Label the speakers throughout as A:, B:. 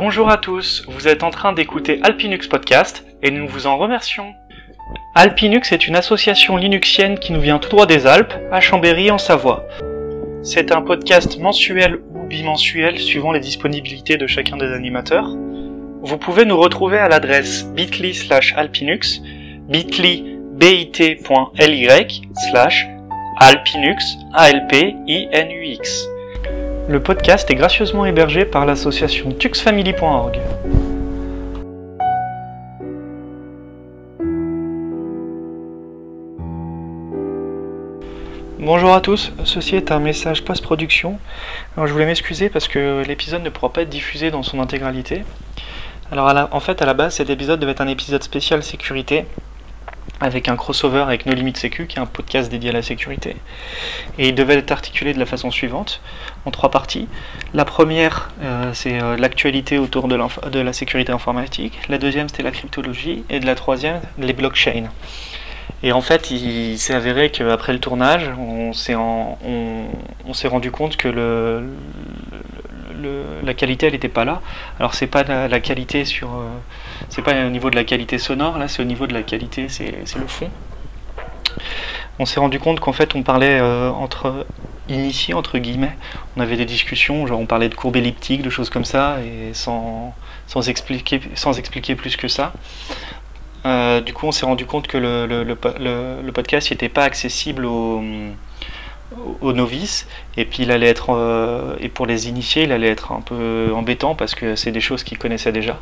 A: Bonjour à tous, vous êtes en train d'écouter Alpinux Podcast et nous vous en remercions. Alpinux est une association linuxienne qui nous vient tout droit des Alpes, à Chambéry en Savoie. C'est un podcast mensuel ou bimensuel suivant les disponibilités de chacun des animateurs. Vous pouvez nous retrouver à l'adresse bit.ly slash alpinux, bit.ly bit.ly slash alpinux, A-L-P-I-N-U-X. Le podcast est gracieusement hébergé par l'association tuxfamily.org. Bonjour à tous, ceci est un message post-production. Je voulais m'excuser parce que l'épisode ne pourra pas être diffusé dans son intégralité. Alors en fait à la base cet épisode devait être un épisode spécial sécurité avec un crossover avec No Limit Sécu qui est un podcast dédié à la sécurité. Et il devait être articulé de la façon suivante, en trois parties. La première, euh, c'est euh, l'actualité autour de, la sécurité informatique. La deuxième, c'était la cryptologie. Et de la troisième, les blockchains. Et en fait, il, s'est avéré qu'après le tournage, on s'est, rendu compte que le- la qualité, elle n'était pas là. Alors, c'est pas la, qualité sur. euh, c'est pas au niveau de la qualité sonore, là, c'est au niveau de la qualité, c'est, le fond. On s'est rendu compte qu'en fait, on parlait euh, entre initiés, entre guillemets. On avait des discussions, genre on parlait de courbes elliptiques, de choses comme ça, et sans, expliquer, plus que ça. Euh, du coup, on s'est rendu compte que le, le- le podcast n'était pas accessible aux, aux novices, et puis il allait être, euh, et pour les initiés, il allait être un peu embêtant parce que c'est des choses qu'ils connaissaient déjà.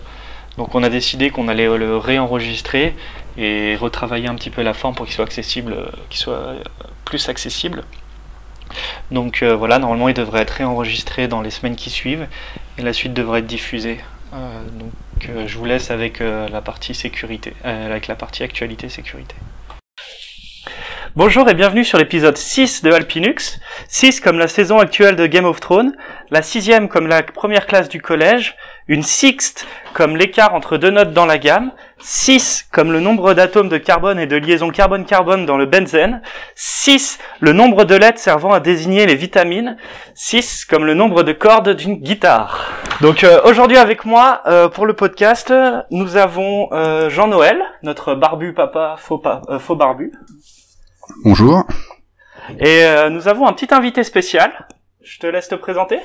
A: Donc on a décidé qu'on allait le réenregistrer et retravailler un petit peu la forme pour qu'il soit accessible, euh, qu'il soit euh, plus accessible. Donc voilà, normalement il devrait être réenregistré dans les semaines qui suivent et la suite devrait être diffusée. Donc je vous laisse avec la partie sécurité, avec la partie actualité sécurité. Bonjour et bienvenue sur l'épisode 6 de Alpinux. 6 comme la saison actuelle de Game of Thrones, la sixième comme la première classe du collège, une sixte comme l'écart entre deux notes dans la gamme, 6 comme le nombre d'atomes de carbone et de liaisons carbone-carbone dans le benzène, 6 le nombre de lettres servant à désigner les vitamines, 6 comme le nombre de cordes d'une guitare. Donc euh, aujourd'hui avec moi euh, pour le podcast, nous avons euh, Jean-Noël, notre barbu papa faux, euh, faux barbu,
B: Bonjour.
A: et euh, nous avons un petit invité spécial. Je te laisse te présenter.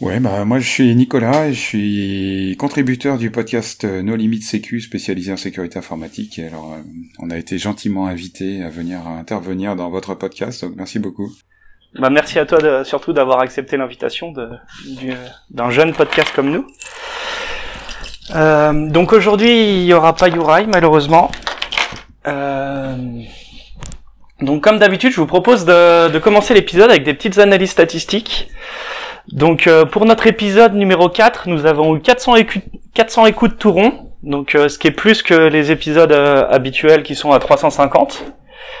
B: Ouais, bah moi je suis Nicolas et je suis contributeur du podcast euh, No Limit Sécu spécialisé en sécurité informatique. Et alors, euh, on a été gentiment invité à venir intervenir dans votre podcast, donc merci beaucoup.
A: Bah, merci à toi de- surtout d'avoir accepté l'invitation d'un jeune podcast comme nous. Euh, donc aujourd'hui, il y aura pas Yurai, malheureusement. Euh, donc comme d'habitude, je vous propose de, de commencer l'épisode avec des petites analyses statistiques. Donc euh, pour notre épisode numéro 4, nous avons eu 400, écu- 400 écoutes tout rond, donc euh, ce qui est plus que les épisodes euh, habituels qui sont à 350.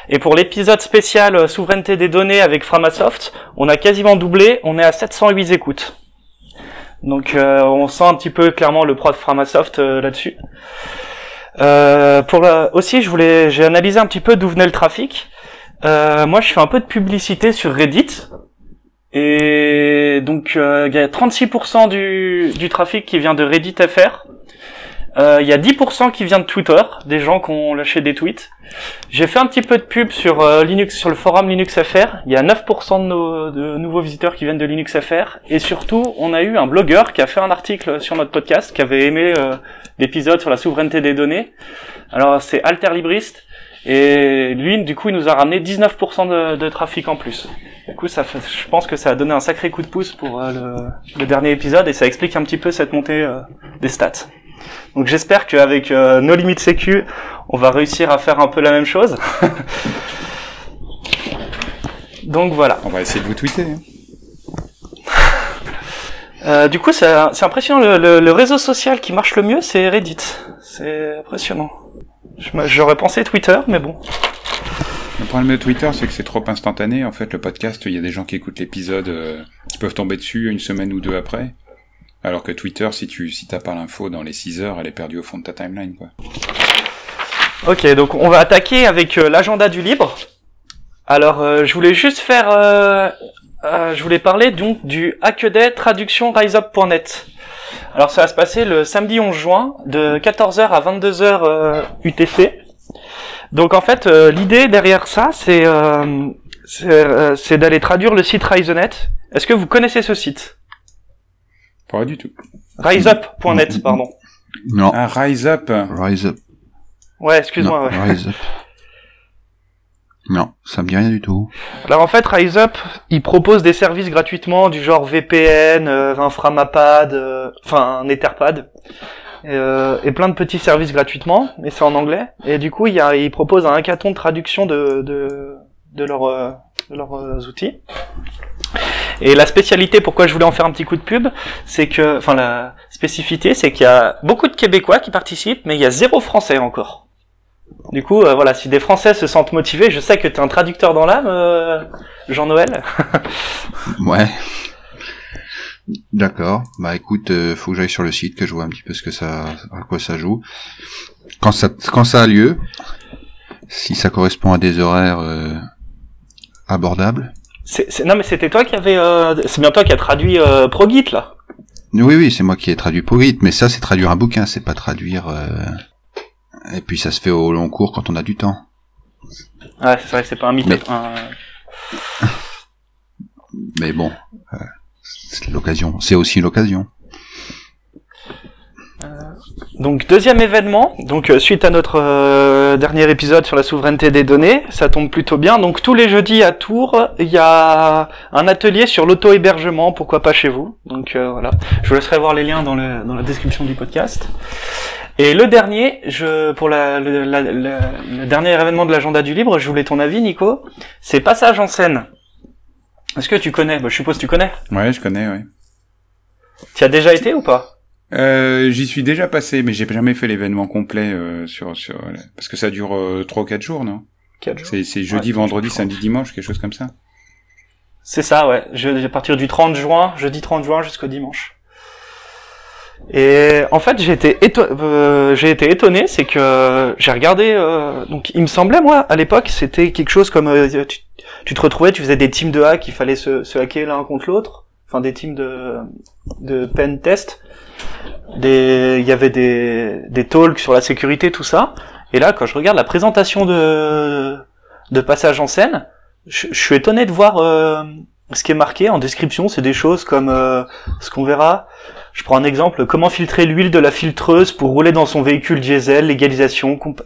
A: Et pour l'épisode spécial euh, souveraineté des données avec Framasoft, on a quasiment doublé, on est à 708 écoutes. Donc euh, on sent un petit peu clairement le pro de Framasoft là-dessus. Pour aussi, je voulais, j'ai analysé un petit peu d'où venait le trafic. Euh, moi, je fais un peu de publicité sur Reddit. Et donc, euh, il y a 36% du, du trafic qui vient de Reddit FR. Euh, Il y a 10% qui vient de Twitter, des gens qui ont lâché des tweets. J'ai fait un petit peu de pub sur euh, Linux, sur le forum Linux FR. Il y a 9% de, nos, de nouveaux visiteurs qui viennent de Linux FR. Et surtout, on a eu un blogueur qui a fait un article sur notre podcast, qui avait aimé l'épisode sur la souveraineté des données. Alors, c'est Alter Libriste. Et lui, du coup, il nous a ramené 19% de, de trafic en plus. Du coup, ça fait, je pense que ça a donné un sacré coup de pouce pour euh, le, le dernier épisode et ça explique un petit peu cette montée euh, des stats. Donc j'espère qu'avec euh, No Limit Sécu, on va réussir à faire un peu la même chose. Donc voilà.
B: On va essayer de vous tweeter. hein.
A: Du coup, c'est c'est impressionnant. Le, le- le réseau social qui marche le mieux, c'est Reddit. C'est impressionnant. J'aurais pensé Twitter, mais bon.
B: Le problème de Twitter, c'est que c'est trop instantané. En fait, le podcast, il y a des gens qui écoutent l'épisode, euh, qui peuvent tomber dessus une semaine ou deux après. Alors que Twitter, si tu si t'as pas l'info dans les 6 heures, elle est perdue au fond de ta timeline, quoi.
A: Ok, donc on va attaquer avec euh, l'agenda du libre. Alors, euh, je voulais juste faire, je voulais parler donc du Hackaday traduction riseup.net. Alors ça va se passer le samedi 11 juin de 14h à 22h euh, UTC. Donc en fait, euh, l'idée derrière ça, c'est euh, c'est euh, d'aller traduire le site RiseNet. Est-ce que vous connaissez ce site?
B: Pas du tout.
A: Riseup.net, pardon.
C: Non.
B: Ah, Rise Up.
C: Rise up.
A: Ouais, excuse-moi.
C: Non,
A: ouais.
C: Rise up. Non, ça me dit rien du tout.
A: Alors en fait, RiseUp, il propose des services gratuitement du genre VPN, euh, Inframapad, euh, enfin un Etherpad, euh, et plein de petits services gratuitement, mais c'est en anglais. Et du coup, il, y a, il propose un hackathon de traduction de, de, de, leurs, euh, de leurs euh, outils. Et la spécialité, pourquoi je voulais en faire un petit coup de pub, c'est que, enfin la spécificité, c'est qu'il y a beaucoup de Québécois qui participent, mais il y a zéro Français encore. Du coup, euh, voilà, si des Français se sentent motivés, je sais que tu es un traducteur dans l'âme, euh, Jean-Noël.
C: Ouais. D'accord. Bah écoute, euh, faut que j'aille sur le site, que je vois un petit peu ce que ça, à quoi ça joue. Quand ça, quand ça a lieu, si ça correspond à des horaires abordables.
A: C'est, c'est- non mais c'était toi qui avait, euh, c'est bien toi qui a traduit ProGit là.
C: Oui, oui, c'est moi qui ai traduit Pogit, mais ça c'est traduire un bouquin, c'est pas traduire. Euh, Et puis ça se fait au long cours quand on a du temps.
A: Ouais, c'est vrai que c'est pas un mythe.
C: Mais-
A: un-
C: Mais bon, euh, c'est l'occasion. C'est aussi l'occasion.
A: Donc deuxième événement, donc euh, suite à notre euh, dernier épisode sur la souveraineté des données, ça tombe plutôt bien. Donc tous les jeudis à Tours, il y a un atelier sur l'auto-hébergement, pourquoi pas chez vous? Donc euh, voilà, je vous laisserai voir les liens dans, le, dans la description du podcast. Et le dernier, je pour la, le, la- la- le dernier événement de l'agenda du libre, je voulais ton avis, Nico. C'est passage en scène. Est-ce que tu connais? Bah, Je suppose que tu connais.
B: Ouais, je connais, ouais.
A: Tu as déjà été ou pas?
B: Euh, j'y suis déjà passé, mais j'ai jamais fait l'événement complet euh, sur sur parce que ça dure euh, trois ou quatre jours, non?
A: Quatre jours.
B: C'est c'est jeudi,
A: Ouais,
B: vendredi, samedi, dimanche, quelque chose comme ça.
A: C'est ça, ouais. Je, à partir du 30 juin, jeudi 30 juin jusqu'au dimanche. Et en fait, j'ai été, éto- euh, été étonné, c'est que j'ai regardé. euh, donc, il me semblait moi, à l'époque, c'était quelque chose comme euh, tu, tu te retrouvais, tu faisais des teams de hack, il fallait se, se hacker l'un contre l'autre, enfin des teams de de pen test. Des, il y avait des des talks sur la sécurité, tout ça. Et là, quand je regarde la présentation de de passage en scène, je, je suis étonné de voir euh, ce qui est marqué en description. C'est des choses comme euh, ce qu'on verra. Je prends un exemple comment filtrer l'huile de la filtreuse pour rouler dans son véhicule diesel, légalisation, comp-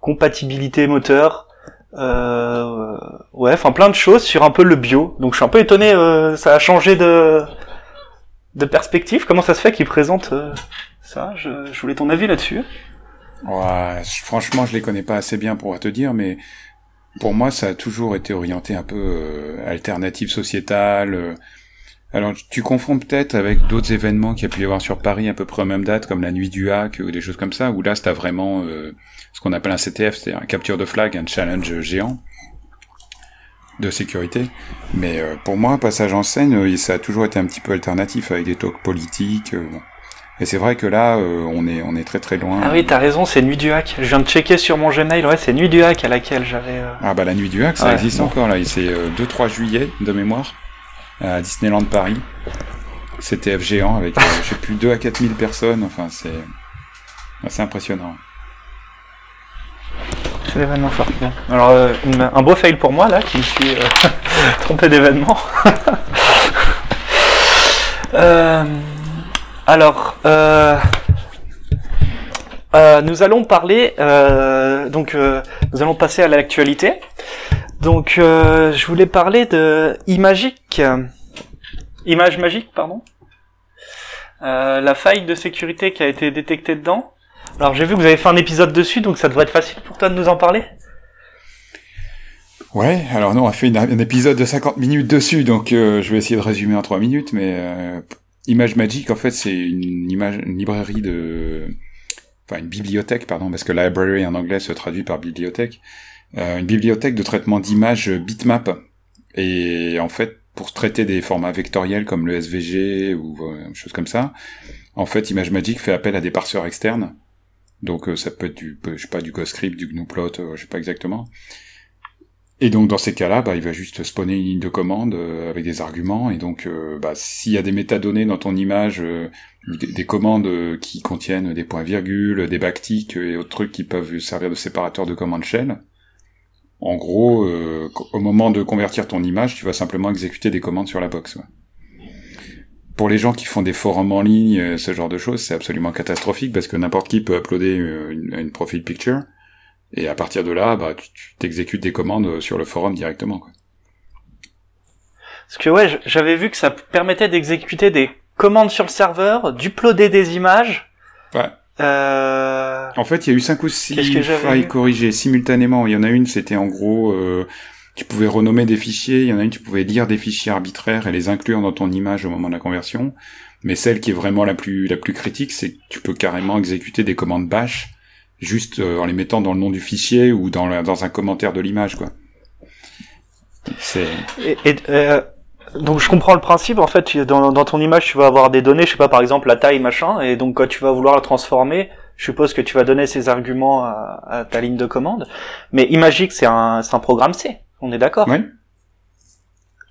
A: compatibilité moteur. Euh, ouais, enfin plein de choses sur un peu le bio. Donc je suis un peu étonné. euh, ça a changé de de perspective. Comment ça se fait qu'ils présentent euh, ça? Je, je voulais ton avis là-dessus.
B: Ouais, franchement, je les connais pas assez bien pour te dire, mais pour moi, ça a toujours été orienté un peu euh, alternative sociétale. euh. Alors, tu confonds peut-être avec d'autres événements qu'il y a pu y avoir sur Paris à peu près aux mêmes dates, comme la nuit du hack ou des choses comme ça, où là, c'était vraiment euh, ce qu'on appelle un CTF, c'est-à-dire un capture de flag, un challenge géant de sécurité. Mais euh, pour moi, passage en scène, euh, ça a toujours été un petit peu alternatif avec des talks politiques. bon. Et c'est vrai que là, euh, on est on est très très loin.
A: Ah oui, t'as raison, c'est Nuit du Hack. Je viens de checker sur mon Gmail. Ouais, c'est Nuit du Hack à laquelle j'avais. euh,
B: Ah bah la nuit du hack, ça
A: Ouais,
B: existe
A: bon.
B: encore là. C'est euh, 2-3 juillet de mémoire à Disneyland Paris. CTF géant avec, euh, je sais plus, 2 à 4 000 personnes. Enfin, c'est assez impressionnant.
A: C'est l'événement fort. Bon. Alors, un beau fail pour moi, là, qui me suis trompé d'événement. Euh, alors, euh, euh, nous allons parler, euh, donc, euh, nous allons passer à l'actualité. Donc, euh, je voulais parler de Imagic. Image magique, pardon. Euh, la faille de sécurité qui a été détectée dedans. Alors j'ai vu que vous avez fait un épisode dessus, donc ça devrait être facile pour toi de nous en parler.
B: Ouais, alors non, on a fait une- un épisode de 50 minutes dessus, donc euh, je vais essayer de résumer en 3 minutes, mais euh, Image Magic, en fait, c'est une image, une librairie de... Enfin, une bibliothèque, pardon, parce que library en anglais se traduit par bibliothèque. Euh, une bibliothèque de traitement d'images bitmap. Et en fait, pour traiter des formats vectoriels comme le SVG ou euh, choses comme ça, en fait, Image Magic fait appel à des parseurs externes. Donc euh, ça peut être du, je sais pas, du GhostScript, du GNUplot, euh, je sais pas exactement. Et donc dans ces cas-là, bah, il va juste spawner une ligne de commande euh, avec des arguments. Et donc, euh, bah, s'il y a des métadonnées dans ton image, euh, des, des commandes qui contiennent des points-virgules, des backticks et autres trucs qui peuvent servir de séparateurs de commande shell, en gros, au moment de convertir ton image, tu vas simplement exécuter des commandes sur la box. Pour les gens qui font des forums en ligne, ce genre de choses, c'est absolument catastrophique parce que n'importe qui peut uploader une, une profile picture et à partir de là, bah, tu t'exécutes des commandes euh, sur le forum directement. Quoi.
A: Parce que ouais, j'avais vu que ça permettait d'exécuter des commandes sur le serveur, d'uploader des images.
B: Ouais.
A: Euh...
B: En fait, il y a eu cinq ou six failles corrigées simultanément. Il y en a une, c'était en gros, euh, tu pouvais renommer des fichiers. Il y en a une, tu pouvais lire des fichiers arbitraires et les inclure dans ton image au moment de la conversion. Mais celle qui est vraiment la plus la plus critique, c'est que tu peux carrément exécuter des commandes bash juste euh, en les mettant dans le nom du fichier ou dans, dans un commentaire de l'image, quoi.
A: C'est. Et, euh, donc je comprends le principe. En fait, dans, dans ton image, tu vas avoir des données, je sais pas, par exemple la taille, machin, et donc quand tu vas vouloir la transformer, je suppose que tu vas donner ces arguments à, ta ligne de commande. Mais Imagic, c'est un, c'est un programme C. On est d'accord?
B: Oui.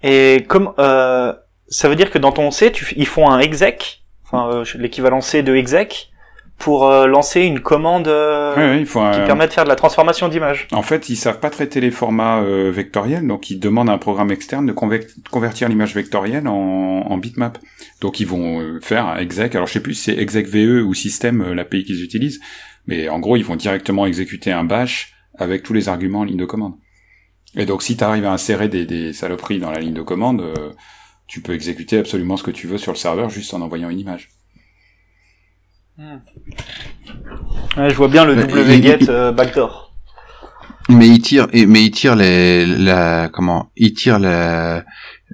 A: Et comme euh, ça veut dire que dans ton C, tu, ils font un exec, enfin euh, l'équivalent C de exec, pour euh, lancer une commande euh, qui permet de faire de la transformation d'image.
B: En fait, ils savent pas traiter les formats euh, vectoriels, donc ils demandent à un programme externe de convertir l'image vectorielle en, en, bitmap. Donc ils vont faire un exec. Alors je sais plus si c'est exec VE ou système l'API qu'ils utilisent, mais en gros ils vont directement exécuter un bash avec tous les arguments en ligne de commande. Et donc si tu arrives à insérer des, des, saloperies dans la ligne de commande, tu peux exécuter absolument ce que tu veux sur le serveur juste en envoyant une image.
A: Hmm. Ouais, je vois bien le wget euh, Baltor.
C: Mais il tire, mais il tire les, la, comment, il tire la,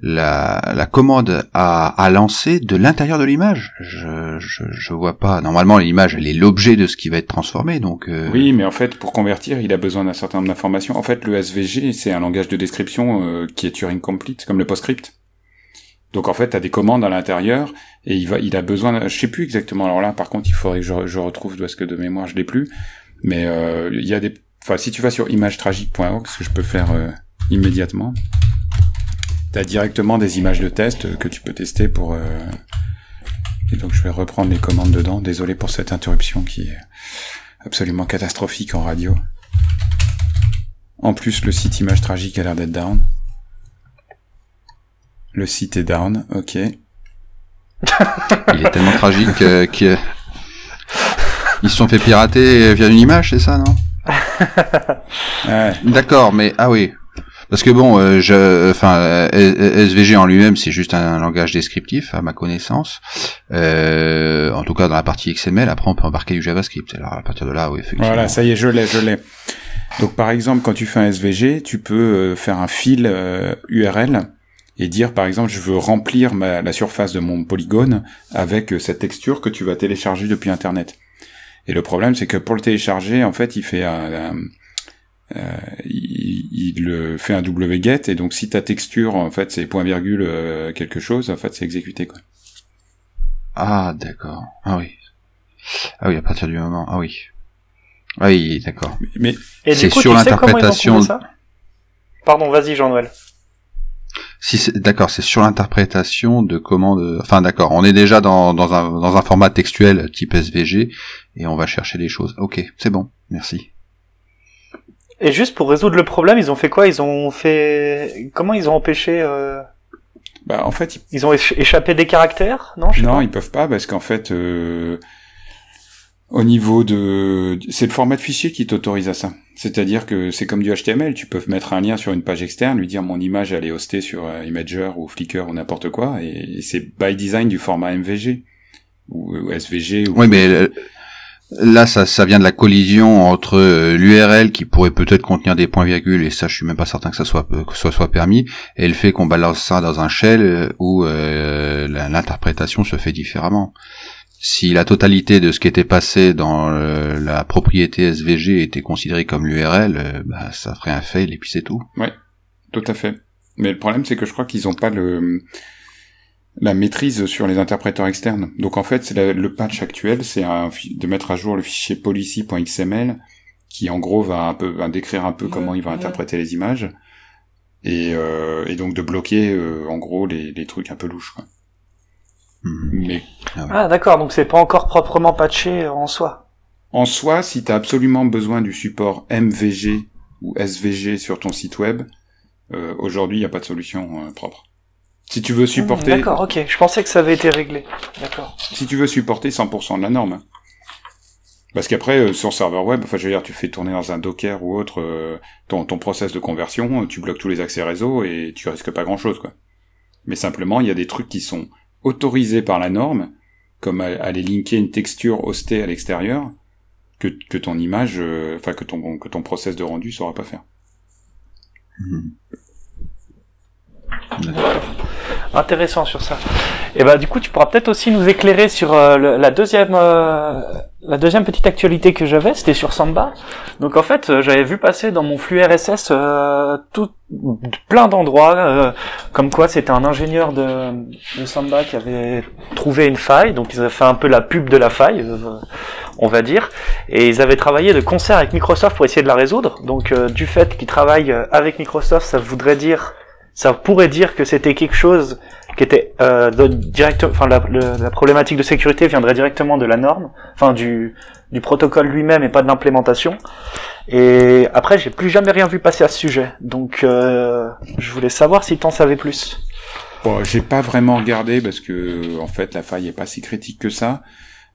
C: la, la commande à, à lancer de l'intérieur de l'image. Je, je, je vois pas. Normalement, l'image, elle est l'objet de ce qui va être transformé, donc. Euh,
B: oui, mais en fait, pour convertir, il a besoin d'un certain nombre d'informations. En fait, le SVG, c'est un langage de description euh, qui est Turing complete, comme le PostScript. Donc en fait, tu as des commandes à l'intérieur et il a besoin, je sais plus exactement. Alors là, par contre, il faudrait que je, je retrouve parce que de mémoire, je l'ai plus. Mais euh, il y a des, enfin, si tu vas sur imagetragique.org, ce que je peux faire euh, immédiatement, t'as directement des images de test que tu peux tester pour. Euh, et donc je vais reprendre les commandes dedans. Désolé pour cette interruption qui est absolument catastrophique en radio. En plus, le site Image Tragique a l'air d'être down. Le site est down, ok.
C: Il est tellement tragique euh, qu'ils se sont fait pirater via une image, c'est ça, non?
B: Ouais.
C: D'accord, mais ah oui. Parce que bon, euh, je, enfin, SVG en lui-même, c'est juste un, langage descriptif, à ma connaissance. Euh, en tout cas, dans la partie XML, après, on peut embarquer du JavaScript. Alors, à partir de là, oui, effectivement.
B: Voilà, ça y est, je l'ai, je l'ai. Donc, par exemple, quand tu fais un SVG, tu peux euh, faire un fil URL et dire par exemple je veux remplir la surface de mon polygone avec euh, cette texture que tu vas télécharger depuis internet. Et le problème c'est que pour le télécharger en fait il fait un, euh, il, il, fait un wget et donc si ta texture en fait c'est point virgule euh, quelque chose en fait c'est exécuté quoi.
C: Ah d'accord. Ah oui. Ah oui à partir du moment. Ah oui. Ah oui d'accord.
B: Mais,
C: c'est sur l'interprétation.
A: Pardon vas-y Jean-Noël.
C: Si d'accord, c'est sur l'interprétation de comment. Enfin d'accord, on est déjà dans, dans, un, dans un format textuel type SVG et on va chercher des choses. Ok, c'est bon, merci.
A: Et juste pour résoudre le problème, ils ont fait quoi? Ils ont fait comment Ils ont empêché euh...
B: Bah en fait,
A: ils... ont échappé des caractères, non
B: Non, ils peuvent pas parce qu'en fait, euh... au niveau de, c'est le format de fichier qui t'autorise à ça. C'est-à-dire que c'est comme du HTML, tu peux mettre un lien sur une page externe, lui dire mon image elle est hostée sur euh, Imager ou Flickr ou n'importe quoi, et c'est by design du format MVG ou, SVG.
C: oui, mais euh, là ça, vient de la collision entre euh, l'URL qui pourrait peut-être contenir des points virgules, et ça je suis même pas certain que ça soit que ça soit permis, et le fait qu'on balance ça dans un shell où l'interprétation se fait différemment si la totalité de ce qui était passé dans euh, la propriété SVG était considérée comme l'URL, euh, bah, ça ferait un fail et puis c'est tout.
B: Ouais, tout à fait. Mais le problème, c'est que je crois qu'ils n'ont pas le la maîtrise sur les interpréteurs externes. Donc en fait, c'est le patch actuel, c'est de mettre à jour le fichier policy.xml qui en gros va un peu va décrire un peu comment il va interpréter les images et, euh, et donc de bloquer euh, en gros les, les trucs un peu louches. Quoi.
C: Mhm.
B: Mais
A: Ah d'accord, donc c'est pas encore proprement patché en soi.
B: en soi, si tu as absolument besoin du support MVG ou SVG sur ton site web, euh, aujourd'hui il n'y a pas de solution euh, propre. Si tu veux supporter,
A: Hmm, D'accord, ok. Je pensais que ça avait été réglé. D'accord.
B: si tu veux supporter 100% de la norme. Parce qu'après, euh, sur serveur web, enfin, je veux dire, tu fais tourner dans un Docker ou autre euh, ton, ton process de conversion, tu bloques tous les accès réseau et tu risques pas grand-chose, quoi. Mais simplement, il y a des trucs qui sont autorisés par la norme, comme aller linker une texture hostée à l'extérieur, que, que ton image, euh, enfin, que ton, que ton process de rendu saura pas faire.
C: Mhm.
A: Intéressant sur ça. Et bah du coup, tu pourras peut-être aussi nous éclairer sur euh, la deuxième euh, la deuxième petite actualité que j'avais, c'était sur Samba. Donc en fait, euh, j'avais vu passer dans mon flux RSS euh, tout plein d'endroits euh, comme quoi c'était un ingénieur de, de Samba qui avait trouvé une faille, donc ils avaient fait un peu la pub de la faille, on va dire, et ils avaient travaillé de concert avec Microsoft pour essayer de la résoudre. Donc euh, du fait qu'ils travaillent avec Microsoft, ça voudrait dire ça pourrait dire que c'était quelque chose qui était euh, direct, enfin la, la problématique de sécurité viendrait directement de la norme, enfin du, du protocole lui-même et pas de l'implémentation. Et après, j'ai plus jamais rien vu passer à ce sujet, donc euh, je voulais savoir si t'en savais plus.
B: Bon, j'ai pas vraiment regardé parce que en fait la faille est pas si critique que ça,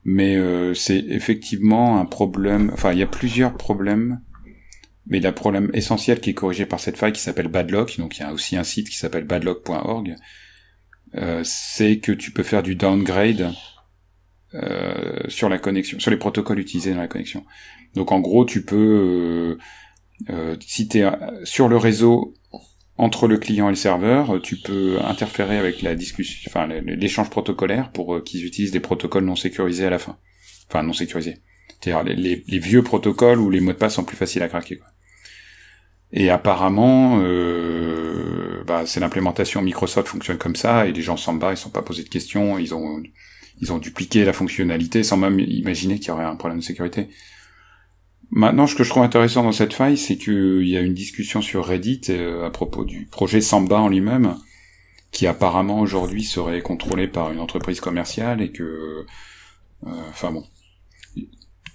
B: mais euh, c'est effectivement un problème. Enfin, il y a plusieurs problèmes, mais le problème essentiel qui est corrigé par cette faille qui s'appelle Badlock, donc il y a aussi un site qui s'appelle badlock.org, euh, c'est que tu peux faire du downgrade euh, sur la connexion, sur les protocoles utilisés dans la connexion. Donc en gros, tu peux, euh, euh, si euh, sur le réseau entre le client et le serveur, tu peux interférer avec l'échange protocolaire pour qu'ils utilisent des protocoles non sécurisés à la fin. Enfin non sécurisés. C'est-à-dire les, vieux protocoles où les mots de passe sont plus faciles à craquer. Et apparemment, euh, bah, c'est l'implémentation Microsoft fonctionne comme ça et les gens Samba ils sont pas posés de questions, ils ont ils ont dupliqué la fonctionnalité sans même imaginer qu'il y aurait un problème de sécurité. Maintenant, ce que je trouve intéressant dans cette faille, c'est qu'il y a une discussion sur Reddit euh, à propos du projet Samba en lui-même, qui apparemment aujourd'hui serait contrôlé par une entreprise commerciale et que, euh, enfin bon,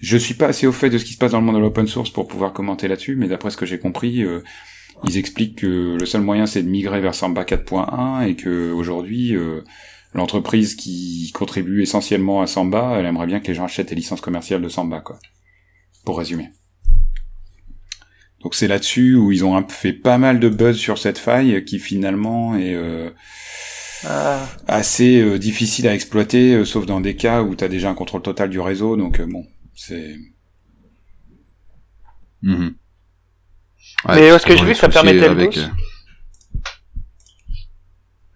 B: je suis pas assez au fait de ce qui se passe dans le monde de l'open source pour pouvoir commenter là-dessus, mais d'après ce que j'ai compris, euh, ils expliquent que le seul moyen c'est de migrer vers Samba 4.1 et que aujourd'hui euh, l'entreprise qui contribue essentiellement à Samba, elle aimerait bien que les gens achètent les licences commerciales de Samba, quoi. Pour résumer. Donc c'est là-dessus où ils ont fait pas mal de buzz sur cette faille qui finalement est euh,
A: Ah,
B: assez euh, difficile à exploiter, euh, sauf dans des cas où tu as déjà un contrôle total du réseau. Donc euh, bon, c'est
C: Mhm.
A: Mais
C: parce
A: est-ce que j'ai
C: on
A: vu que ça permettait le
C: avec, euh,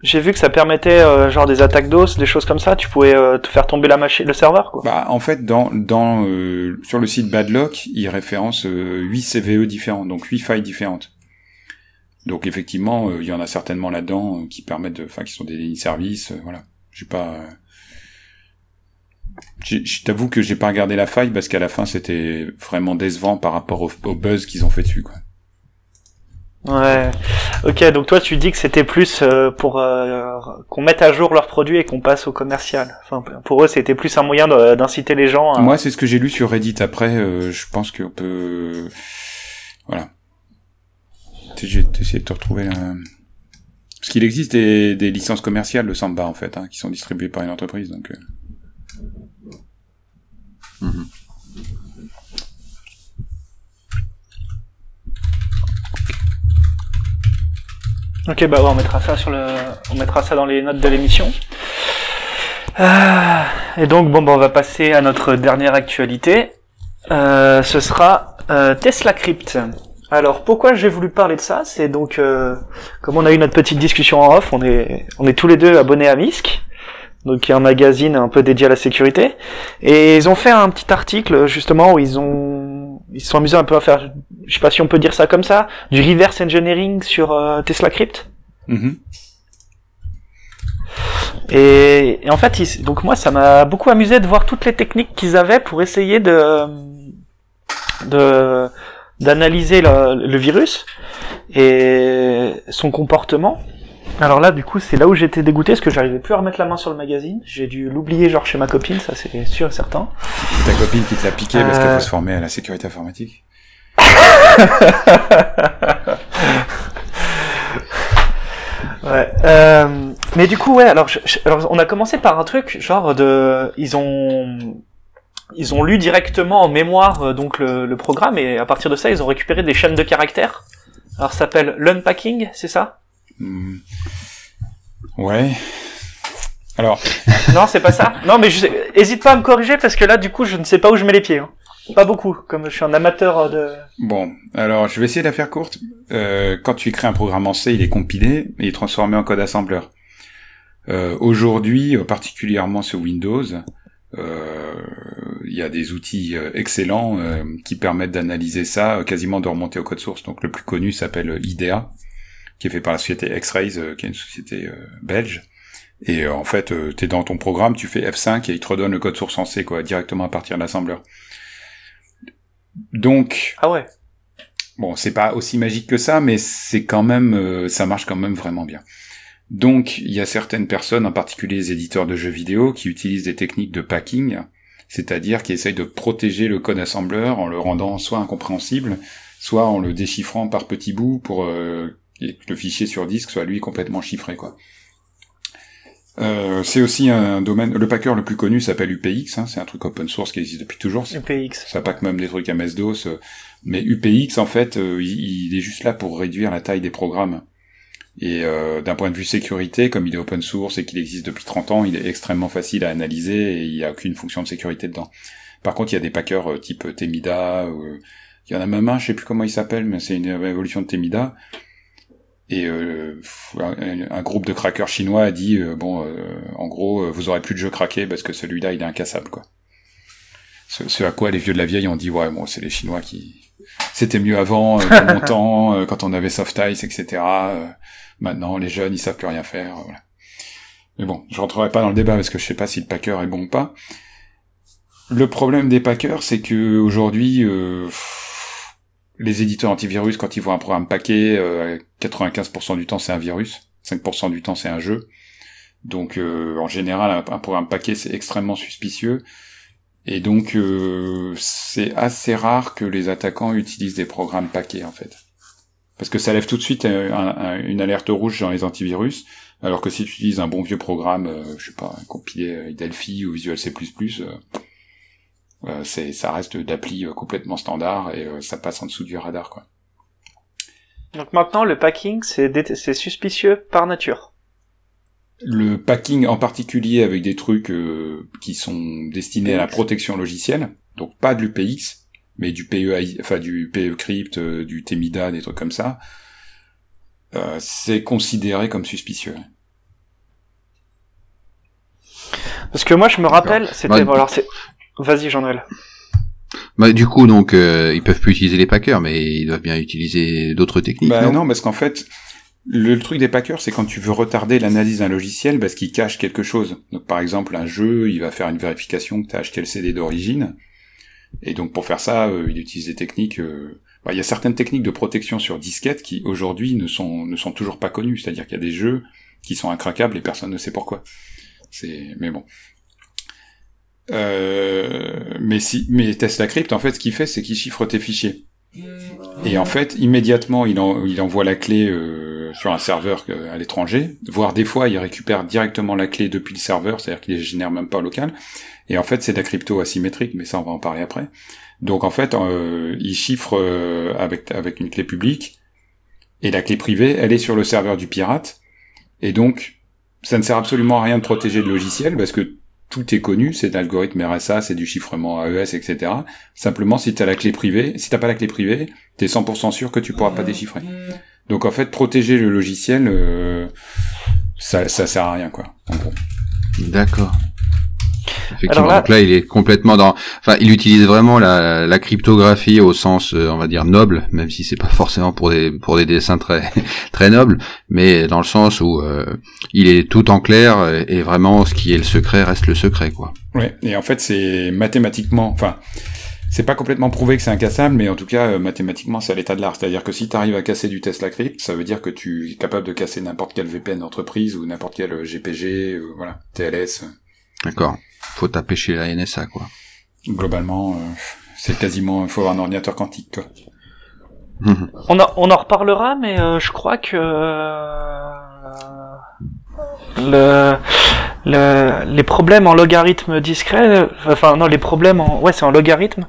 A: J'ai vu que ça permettait euh, genre des attaques DOS, des choses comme ça. Tu pouvais euh, te faire tomber la machine, le serveur, quoi.
B: bah en fait dans dans euh, sur le site Badlock, il référence euh, 8 CVE différents, donc 8 failles différentes. Donc effectivement, euh, il y en a certainement là-dedans euh, qui permettent de enfin qui sont des services, euh, voilà. J'ai pas Je t'avoue que j'ai pas regardé la faille parce qu'à la fin c'était vraiment décevant par rapport au, au buzz qu'ils ont fait dessus quoi.
A: Ouais. Ok, donc toi tu dis que c'était plus euh, pour euh, qu'on mette à jour leurs produits et qu'on passe au commercial. Enfin, pour eux, c'était plus un moyen d'inciter les gens. À...
B: Moi, c'est ce que j'ai lu sur Reddit. Après, euh, je pense qu'on peut, voilà. J'ai essayé de te retrouver là. Parce qu'il existe des, des licences commerciales de Samba en fait, hein, qui sont distribuées par une entreprise. Donc,
A: Ok, bah ouais, on mettra ça sur le, on mettra ça dans les notes de l'émission. Ah, et donc bon, bah, on va passer à notre dernière actualité. Euh, ce sera euh, Tesla Crypt. Alors pourquoi j'ai voulu parler de ça? C'est donc euh, comme on a eu notre petite discussion en off, on est on est tous les deux abonnés à MISC, donc qui est un magazine un peu dédié à la sécurité, et ils ont fait un petit article justement où ils ont ils se sont amusés un peu à faire, je sais pas si on peut dire ça comme ça, du reverse engineering sur euh, Tesla Crypt.
B: mhm.
A: Et, et en fait, ils- donc moi, ça m'a beaucoup amusé de voir toutes les techniques qu'ils avaient pour essayer de de d'analyser le, le virus. Et son comportement, alors là, du coup, c'est là où j'étais dégoûté parce que j'arrivais plus à remettre la main sur le magazine. J'ai dû l'oublier, genre chez ma copine, ça c'est sûr et certain.
B: Ta copine qui te l'a piqué parce qu'elle
A: Euh.
B: veut se former à la sécurité informatique.
A: Ouais. Euh, mais du coup, ouais. Alors, je- je- alors, on a commencé par un truc genre de, ils ont, ils ont lu directement en mémoire euh, donc le, le programme et à partir de ça, ils ont récupéré des chaînes de caractères. Alors, ça s'appelle l'unpacking, c'est ça?
B: Hmm. Ouais. Alors,
A: Non, c'est pas ça. Non, mais je hésite pas à me corriger parce que là, du coup, je ne sais pas où je mets les pieds. hein. Pas beaucoup, comme je suis un amateur euh, de.
B: bon, alors je vais essayer de la faire courte. Euh, quand tu écris un programme en C, il est compilé et il est transformé en code assembleur. Euh, Aujourd'hui, euh, particulièrement sur Windows, euh, il y a des outils excellents qui permettent d'analyser ça, quasiment de remonter au code source. Donc le plus connu s'appelle IDEA, qui est fait par la société X-Rays, euh, qui est une société euh, belge. Et euh, en fait, euh, tu es dans ton programme, tu fais F5 et il te redonne le code source en C, quoi, directement à partir de l'assembleur. Donc,
A: Ah ouais.
B: Bon, c'est pas aussi magique que ça, mais c'est quand même, euh, ça marche quand même vraiment bien. Donc, il y a certaines personnes, en particulier les éditeurs de jeux vidéo, qui utilisent des techniques de packing, c'est-à-dire qui essayent de protéger le code assembleur en le rendant soit incompréhensible, soit en le déchiffrant par petits bouts pour euh, le fichier sur disque soit lui complètement chiffré, quoi. Euh, c'est aussi un domaine. Le packer le plus connu s'appelle UPX. Hein, c'est un truc open source qui existe depuis toujours.
A: UPX.
B: ça pack même des trucs MS-DOS, euh, mais UPX en fait, euh, il, il est juste là pour réduire la taille des programmes. Et euh, d'un point de vue sécurité, comme il est open source et qu'il existe depuis 30 ans, il est extrêmement facile à analyser et il n'y a aucune fonction de sécurité dedans. Par contre, il y a des packers type Temida, euh, il y en a même un, je sais plus comment il s'appelle, mais c'est une évolution de Temida. Et euh, un, un groupe de crackers chinois a dit euh, bon, euh, en gros, euh, vous aurez plus de jeux craqués parce que celui-là, il est incassable, quoi. Ce, ce à quoi les vieux de la vieille ont dit ouais bon c'est les Chinois qui c'était mieux avant euh, dans mon temps euh, quand on avait soft ice etc euh, maintenant les jeunes ils savent plus rien faire voilà mais bon je rentrerai pas dans le débat parce que je sais pas si le packer est bon ou pas le problème des packers c'est que aujourd'hui euh, les éditeurs antivirus quand ils voient un programme paqué euh, 95% du temps c'est un virus 5% du temps c'est un jeu. Donc euh, en général un, programme paqué c'est extrêmement suspicieux. Et donc, euh, c'est assez rare que les attaquants utilisent des programmes paquets, en fait. Parce que ça lève tout de suite euh, un- un- une alerte rouge dans les antivirus, alors que si tu utilises un bon vieux programme, je sais pas, compilé Delphi ou Visual C++, c'est, ça reste d'appli euh, complètement standard et euh, ça passe en dessous du radar, quoi.
A: Donc maintenant, le packing, c'est suspicieux par nature.
B: Le packing en particulier avec des trucs euh, qui sont destinés à la protection logicielle, donc pas de l'UPX, mais du PEI, enfin du PE crypt, euh, du Temida, des trucs comme ça, euh, c'est considéré comme suspicieux.
A: Parce que moi, je me rappelle, c'était.
C: Ouais.
A: bon, alors c'est. Vas-y, Jean-Noël.
C: Bah, du coup, donc, euh, ils peuvent plus utiliser les packers, mais ils doivent bien utiliser d'autres techniques,
B: Bah
C: non,
B: non, parce qu'en fait, le, truc des packers, c'est quand tu veux retarder l'analyse d'un logiciel parce qu'il cache quelque chose. Donc par exemple, un jeu, il va faire une vérification que tu as acheté le CD d'origine. Et donc pour faire ça, euh, il utilise des techniques... euh, bah, il y a certaines techniques de protection sur disquette qui aujourd'hui ne sont, ne sont toujours pas connues. C'est-à-dire qu'il y a des jeux qui sont incraquables et personne ne sait pourquoi. C'est, mais bon. Euh, mais si, mais Tesla Crypt, en fait, ce qu'il fait, c'est qu'il chiffre tes fichiers. Et en fait, immédiatement, il, en- il envoie la clé euh, sur un serveur euh, à l'étranger, voire des fois, il récupère directement la clé depuis le serveur, c'est-à-dire qu'il les génère même pas local. Et en fait, c'est de la crypto asymétrique, mais ça, on va en parler après. Donc en fait, euh, il chiffre euh, avec avec une clé publique, et la clé privée, elle est sur le serveur du pirate. Et donc, ça ne sert absolument à rien de protéger le logiciel, parce que tout est connu, c'est de l'algorithme RSA, c'est du chiffrement AES, etc. Simplement, si t'as la clé privée, si t'as pas la clé privée, t'es 100% sûr que tu pourras pas déchiffrer. Donc en fait, protéger le logiciel, euh, ça, ça sert à rien, quoi. En gros.
C: D'accord. Effectivement,
A: Alors là-
C: donc là, il est complètement dans. Enfin, il utilise vraiment la, la cryptographie au sens, euh, on va dire noble, même si c'est pas forcément pour des pour des dessins très très nobles, mais dans le sens où euh, il est tout en clair et vraiment ce qui est le secret reste le secret, quoi.
B: Ouais. Et en fait, c'est mathématiquement, enfin, c'est pas complètement prouvé que c'est incassable, mais en tout cas, euh, mathématiquement, c'est à l'état de l'art. C'est-à-dire que si tu arrives à casser du Tesla Crypt, ça veut dire que tu es capable de casser n'importe quel VPN d'entreprise ou n'importe quel GPG, euh, voilà, TLS.
C: D'accord. Faut taper chez la NSA, quoi.
B: Globalement, euh, c'est quasiment, il faut avoir un ordinateur quantique, quoi.
A: On, en- on en reparlera, mais euh, je crois que euh, le, le, les problèmes en logarithme discret, enfin non, les problèmes en, ouais, c'est en logarithme,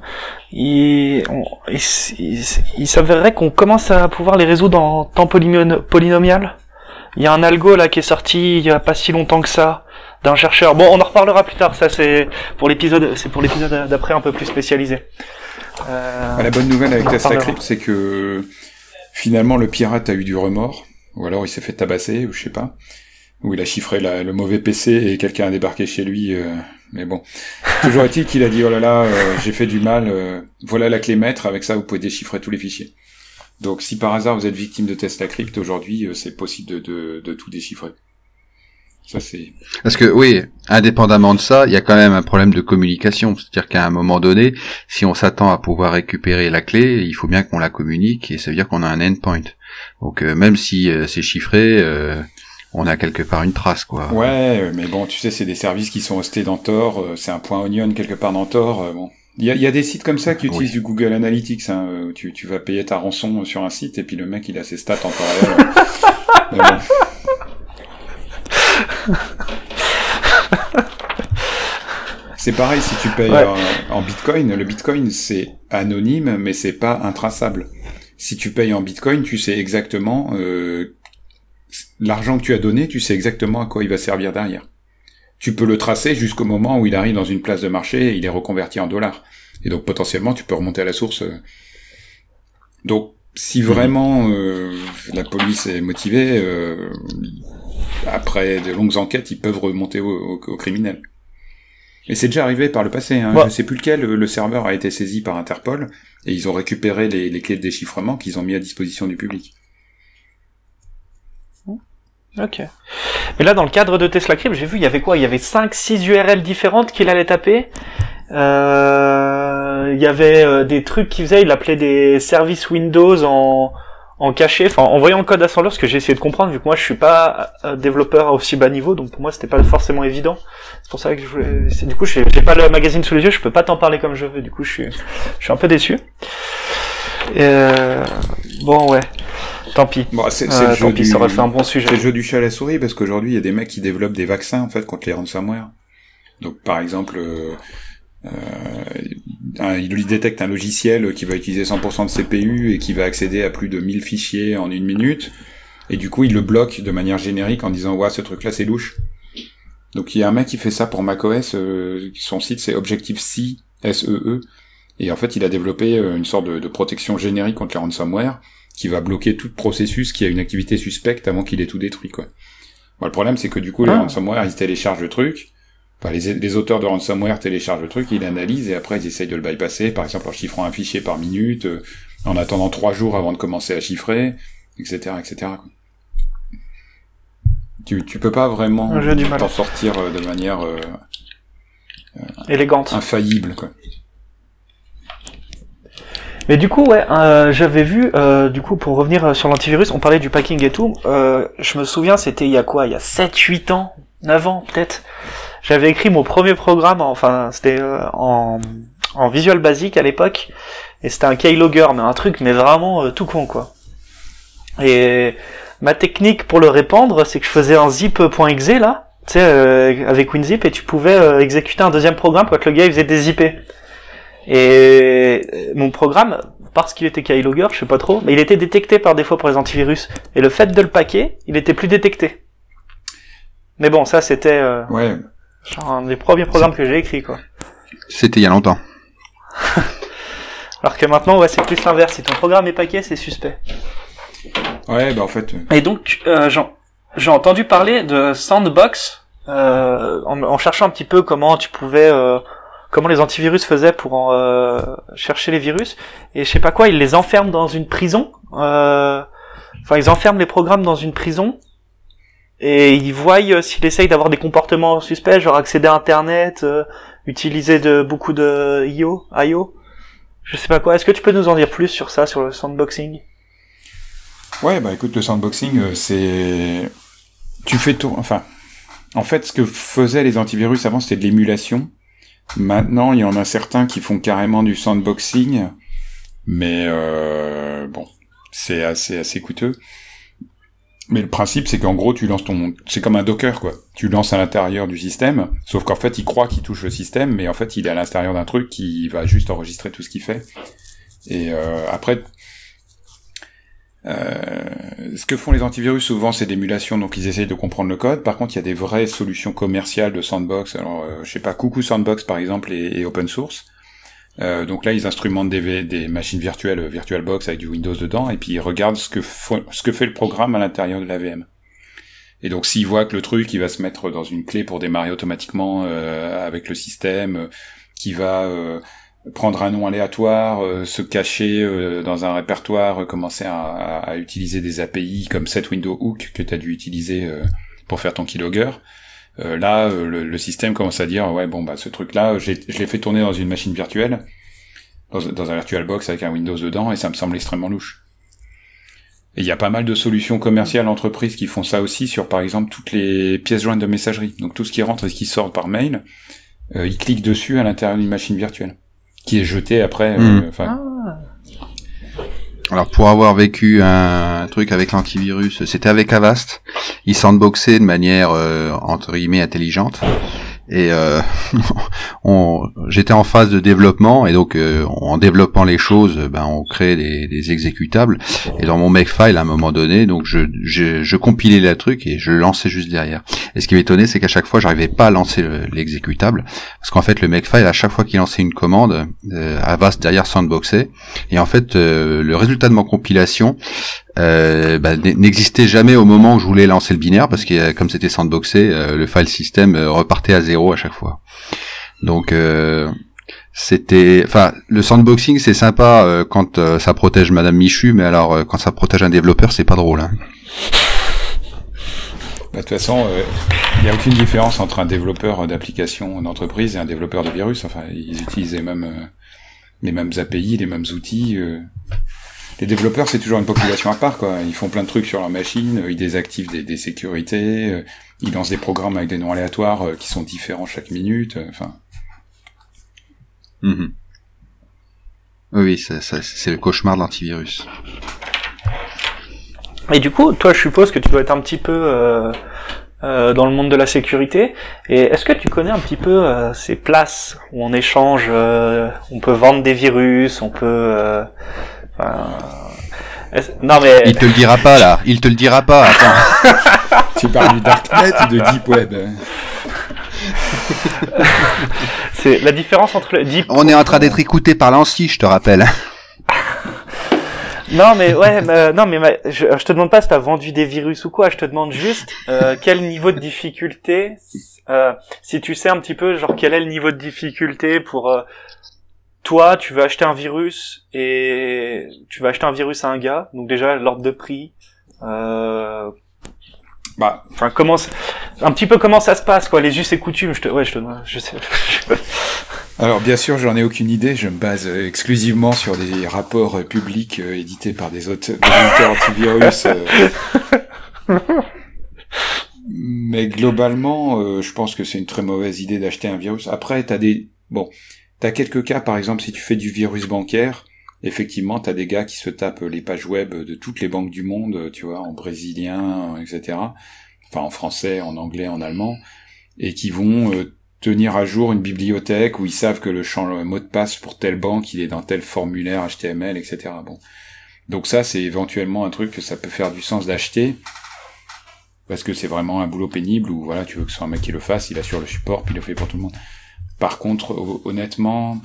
A: il, on- il, s- il s- il s'avérerait qu'on commence à pouvoir les résoudre en temps polynomial. Il y a un algo là qui est sorti il y a pas si longtemps que ça d'un chercheur. Bon, on en reparlera plus tard. Ça, c'est pour l'épisode, c'est pour l'épisode d'après un peu plus spécialisé. Euh,
B: Ah, la bonne nouvelle avec
A: on en
B: Tesla
A: reparlera.
B: Crypt, c'est que finalement le pirate a eu du remords, ou alors il s'est fait tabasser, ou je sais pas, ou il a chiffré la- le mauvais PC et quelqu'un a débarqué chez lui. euh, mais bon, toujours est-il qu'il a dit oh là là, euh, j'ai fait du mal. voilà la clé maître. Avec ça, vous pouvez déchiffrer tous les fichiers. Donc, si par hasard vous êtes victime de Tesla Crypt aujourd'hui, c'est possible de, de, de tout déchiffrer. Ça c'est.
C: Parce que oui, indépendamment de ça, il y a quand même un problème de communication. C'est-à-dire qu'à un moment donné, si on s'attend à pouvoir récupérer la clé, il faut bien qu'on la communique et ça veut dire qu'on a un endpoint. Donc euh, même si euh, c'est chiffré, euh, on a quelque part une trace, quoi.
B: Ouais, mais bon, tu sais, c'est des services qui sont hostés dans Tor. c'est un point onion quelque part dans Tor. bon. Il y a, il y a des sites comme ça qui
C: Oui.
B: utilisent du Google Analytics. Hein, tu, tu vas payer ta rançon sur un site et puis le mec il a ses stats en bon. C'est pareil si tu payes
A: Ouais.
B: en, en Bitcoin. Le Bitcoin c'est anonyme, mais c'est pas intraçable. Si tu payes en Bitcoin, tu sais exactement euh, l'argent que tu as donné, tu sais exactement à quoi il va servir derrière. Tu peux le tracer jusqu'au moment où il arrive dans une place de marché et il est reconverti en dollars. Et donc potentiellement, tu peux remonter à la source. Donc, si vraiment euh, la police est motivée, euh, après de longues enquêtes, ils peuvent remonter au, au- au criminel. Et c'est déjà arrivé par le passé. Hein.
A: Ouais.
B: Je sais plus lequel, le serveur a été saisi par Interpol et ils ont récupéré les, les clés de déchiffrement qu'ils ont mis à disposition du public.
A: Ok. Mais là, dans le cadre de Tesla Crypt, j'ai vu, il y avait quoi? Il y avait 5 6 URL différentes qu'il allait taper. Euh, il y avait euh, des trucs qu'il faisait, il appelait des services Windows en, en cachet, enfin en voyant le code à 100 parce que j'ai essayé de comprendre, vu que moi je suis pas euh, développeur à aussi bas niveau, donc pour moi c'était pas forcément évident. C'est pour ça que je voulais... Du coup, j'ai pas le magazine sous les yeux, je peux pas t'en parler comme je veux, du coup je suis, je suis un peu déçu. Et, euh, Bon, ouais. Tant pis.
B: Bon, c'est c'est
A: Euh,
B: le jeu
A: tant pis,
B: du...
A: ça aurait fait un bon sujet.
B: C'est le jeu du chat à la souris parce qu'aujourd'hui il y a des mecs qui développent des vaccins en fait contre les ransomware. Donc par exemple, euh, un- il détecte un logiciel qui va utiliser 100% de CPU et qui va accéder à plus de 1000 fichiers en une minute. Et du coup il le bloque de manière générique en disant ouais ce truc là c'est louche. Donc il y a un mec qui fait ça pour macOS. euh, son site c'est Objective-C SEE. Et en fait il a développé euh, une sorte de, de protection générique contre les ransomware qui va bloquer tout processus qui a une activité suspecte avant qu'il ait tout détruit, quoi. Bon, le problème, c'est que du coup, les
A: Ah.
B: ransomware, ils téléchargent le truc, enfin, les, les auteurs de ransomware téléchargent le truc, ils l'analysent, et après, ils essayent de le bypasser, par exemple, en chiffrant un fichier par minute, euh, en attendant trois jours avant de commencer à chiffrer, etc., etc., quoi. Tu, tu peux pas vraiment
A: mal.
B: t'en sortir euh, de manière euh,
A: Élégante.
B: infaillible, quoi.
A: Mais du coup, ouais, euh, j'avais vu, euh, du coup, pour revenir sur l'antivirus, on parlait du packing et tout. Euh, je me souviens, c'était il y a quoi? Il y a 7-8 ans? 9 ans, peut-être? J'avais écrit mon premier programme, enfin, c'était euh, en, en Visual Basic à l'époque, et c'était un keylogger, mais un truc, mais vraiment euh, tout con, quoi. Et ma technique pour le répandre, c'est que je faisais un zip.exe, là, tu sais, euh, avec WinZip, et tu pouvais euh, exécuter un deuxième programme quand le gars il faisait des IP. Et euh, mon programme, parce qu'il était keylogger, je sais pas trop, mais il était détecté par défaut pour les antivirus. Et le fait de le paquer, il était plus détecté. Mais bon, ça c'était euh,
B: Ouais,
A: genre un des premiers programmes que j'ai écrit quoi.
C: C'était il y a longtemps.
A: Alors que maintenant, ouais, c'est plus l'inverse. Si ton programme est paqué, c'est suspect.
B: ouais, bah en fait, euh,
A: Et donc, euh, j'en- j'ai entendu parler de Sandbox euh, en, en cherchant un petit peu comment tu pouvais, euh, comment les antivirus faisaient pour en, euh, chercher les virus. Et je sais pas quoi, ils les enferment dans une prison. euh, Enfin, ils enferment les programmes dans une prison. Et ils voient euh, s'il essaye d'avoir des comportements suspects, genre accéder à Internet, euh, utiliser de beaucoup de IO, IO. je sais pas quoi. Est-ce que tu peux nous en dire plus sur ça, sur le sandboxing?
B: Ouais, bah écoute, le sandboxing, euh, c'est tu fais tout. Enfin, en fait, ce que faisaient les antivirus avant, c'était de l'émulation. Maintenant, il y en a certains qui font carrément du sandboxing, mais euh, bon, c'est assez assez coûteux. Mais le principe, c'est qu'en gros, tu lances ton, c'est comme un Docker, quoi. Tu lances à l'intérieur du système, sauf qu'en fait, il croit qu'il touche le système, mais en fait, il est à l'intérieur d'un truc qui va juste enregistrer tout ce qu'il fait. Et euh, après, euh, ce que font les antivirus souvent, c'est d'émulation, donc ils essayent de comprendre le code. Par contre, il y a des vraies solutions commerciales de sandbox. Alors, euh, je sais pas, Coucou Sandbox par exemple est, open source. Euh, donc là, ils instrumentent des, des machines virtuelles, VirtualBox avec du Windows dedans, et puis ils regardent ce que, fait le programme à l'intérieur de la VM. Et donc s'ils voient que le truc, il va se mettre dans une clé pour démarrer automatiquement avec le système, qui va prendre un nom aléatoire, euh, se cacher euh, dans un répertoire, euh, commencer à, utiliser des API comme set window hook que tu as dû utiliser pour faire ton keylogger. Là, le, système commence à dire ouais bon bah ce truc là, je l'ai fait tourner dans une machine virtuelle, dans, dans un VirtualBox avec un Windows dedans et ça me semble extrêmement louche. Et il y a pas mal de solutions commerciales entreprises qui font ça aussi sur par exemple toutes les pièces jointes de messagerie. Donc tout ce qui rentre et ce qui sort par mail, ils cliquent dessus à l'intérieur d'une machine virtuelle qui est jeté après. Euh, hmm.
C: ah. Alors pour avoir vécu un truc avec l'antivirus, c'était avec Avast. Ils sandboxaient de manière euh, entre guillemets intelligente et euh, j'étais en phase de développement et donc euh, en développant les choses ben on crée des, des, exécutables. Et dans mon makefile à un moment donné donc je, je, je compilais le truc et je le lançais juste derrière. Et ce qui m'étonnait c'est qu'à chaque fois j'arrivais pas à lancer l'exécutable. Parce qu'en fait le makefile à chaque fois qu'il lançait une commande euh, derrière sandboxait. Et en fait euh, le résultat de ma compilation euh, bah, n'existait jamais au moment où je voulais lancer le binaire. Parce que euh, comme c'était sandboxé, euh, le file system repartait à zéro à chaque fois. Donc c'était, enfin, le sandboxing c'est sympa quand ça protège Madame Michu, mais alors quand ça protège un développeur, c'est pas drôle. Hein.
B: Bah, de toute façon, il n'y a aucune différence entre un développeur d'application d'entreprise et un développeur de virus. Enfin, ils utilisent les mêmes, les mêmes API, les mêmes outils les développeurs, c'est toujours une population à part, quoi. Ils font plein de trucs sur leur machine, euh, ils désactivent des, sécurités, euh, ils lancent des programmes avec des noms aléatoires euh, qui sont différents chaque minute, enfin.
C: Mhm. Oui, c'est le cauchemar de l'antivirus.
A: Et du coup, toi, je suppose que tu dois être un petit peu dans le monde de la sécurité. Et est-ce que tu connais un petit peu ces places où on échange, on peut vendre des virus, on peut
C: non mais il te le dira pas là, il te le dira pas. Attends.
B: tu parles du darknet ou de deep web
A: C'est la différence entre le deep.
C: On est en train d'être écouté par l'ANSI, je te rappelle.
A: non mais ouais, non mais je, te demande pas si t'as vendu des virus ou quoi. Je te demande juste euh, quel niveau de difficulté, euh, si tu sais un petit peu genre quel est le niveau de difficulté pour euh, toi, tu veux acheter un virus et tu vas acheter un virus à un gars, donc déjà l'ordre de prix. Euh... Bah, enfin comment, un petit peu comment ça se passe quoi, les us et coutumes. Je te, ouais, je te, je sais.
B: Alors bien sûr, j'en ai aucune idée. Je me base exclusivement sur des rapports publics euh, édités par des autres éditeurs antivirus. Euh. Mais globalement, euh, je pense que c'est une très mauvaise idée d'acheter un virus. Après, t'as des bon, T'as quelques cas, par exemple, si tu fais du virus bancaire, effectivement, t'as des gars qui se tapent les pages web de toutes les banques du monde, tu vois, en brésilien, etc. Enfin, en français, en anglais, en allemand, et qui vont euh, tenir à jour une bibliothèque où ils savent que le champ mot de passe pour telle banque, il est dans tel formulaire HTML, etc. Bon. Donc ça, c'est éventuellement un truc que ça peut faire du sens d'acheter, parce que c'est vraiment un boulot pénible où voilà, tu veux que ce soit un mec qui le fasse, il assure le support, puis il le fait pour tout le monde. Par contre, honnêtement,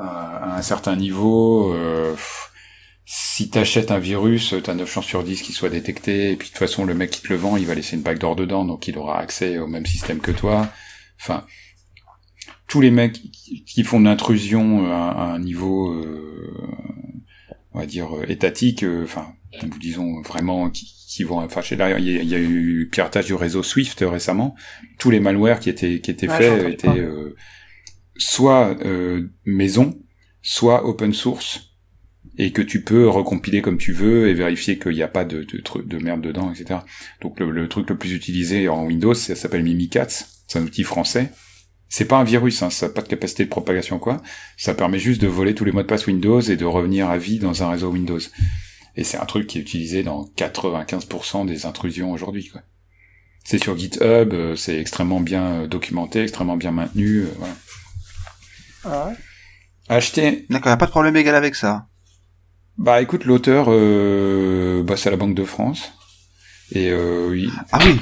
B: à un certain niveau, euh, si t'achètes un virus, t'as 9 chances sur 10 qu'il soit détecté, et puis de toute façon, le mec qui te le vend, il va laisser une backdoor dedans, donc il aura accès au même système que toi. Enfin, tous les mecs qui font de l'intrusion à, un niveau, euh, on va dire, étatique, enfin, nous disons vraiment qui, qui vont, enfin, il y, a, eu piratage du réseau Swift récemment. Tous les malwares qui étaient qui étaient faits étaient euh, soit euh, maison, soit open source et que tu peux recompiler comme tu veux et vérifier qu'il n'y a pas de, de, de merde dedans, etc. Donc le, truc le plus utilisé en Windows, ça s'appelle Mimikatz, c'est un outil français. C'est pas un virus, hein, ça n'a pas de capacité de propagation quoi. Ça permet juste de voler tous les mots de passe Windows et de revenir à vie dans un réseau Windows. Et c'est un truc qui est utilisé dans 95% des intrusions aujourd'hui. C'est sur GitHub, euh, c'est extrêmement bien euh, documenté, extrêmement bien maintenu.
A: Ah ouais
B: Acheter.
C: D'accord, pas de problème égal avec ça.
B: Bah écoute, l'auteur, euh, bah, c'est à la Banque de France. Et euh, oui.
C: Ah oui.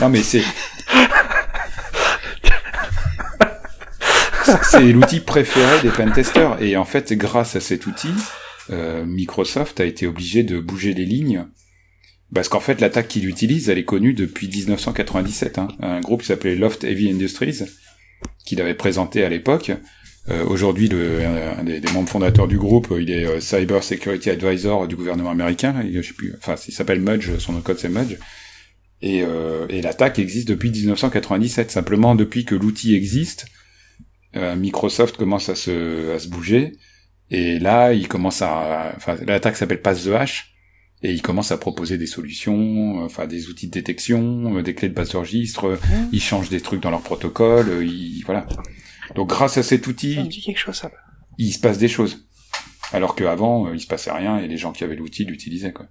B: Non mais c'est. c'est l'outil préféré des pentesters. Et en fait, grâce à cet outil, euh, Microsoft a été obligé de bouger les lignes. Parce qu'en fait, l'attaque qu'il utilise, elle est connue depuis 1997. Hein. Un groupe qui s'appelait Loft Heavy Industries, qu'il avait présenté à l'époque, euh, Aujourd'hui, le, un des, des, membres fondateurs du groupe, il est euh, Cyber Security Advisor du gouvernement américain. Il, je sais plus, enfin, il s'appelle Mudge, son nom code c'est Mudge. Et, euh, et l'attaque existe depuis 1997. Simplement, depuis que l'outil existe, euh, Microsoft commence à se, à se bouger. Et là, il commence à, enfin, l'attaque s'appelle Pass the Hash. Et il commence à proposer des solutions, enfin des outils de détection, des clés de base de registre. Mmh. Ils changent des trucs dans leur protocole. Ils, voilà. Donc grâce à cet outil, il se passe des choses. Alors qu'avant, euh, il se passait rien et les gens qui avaient l'outil l'utilisaient quoi.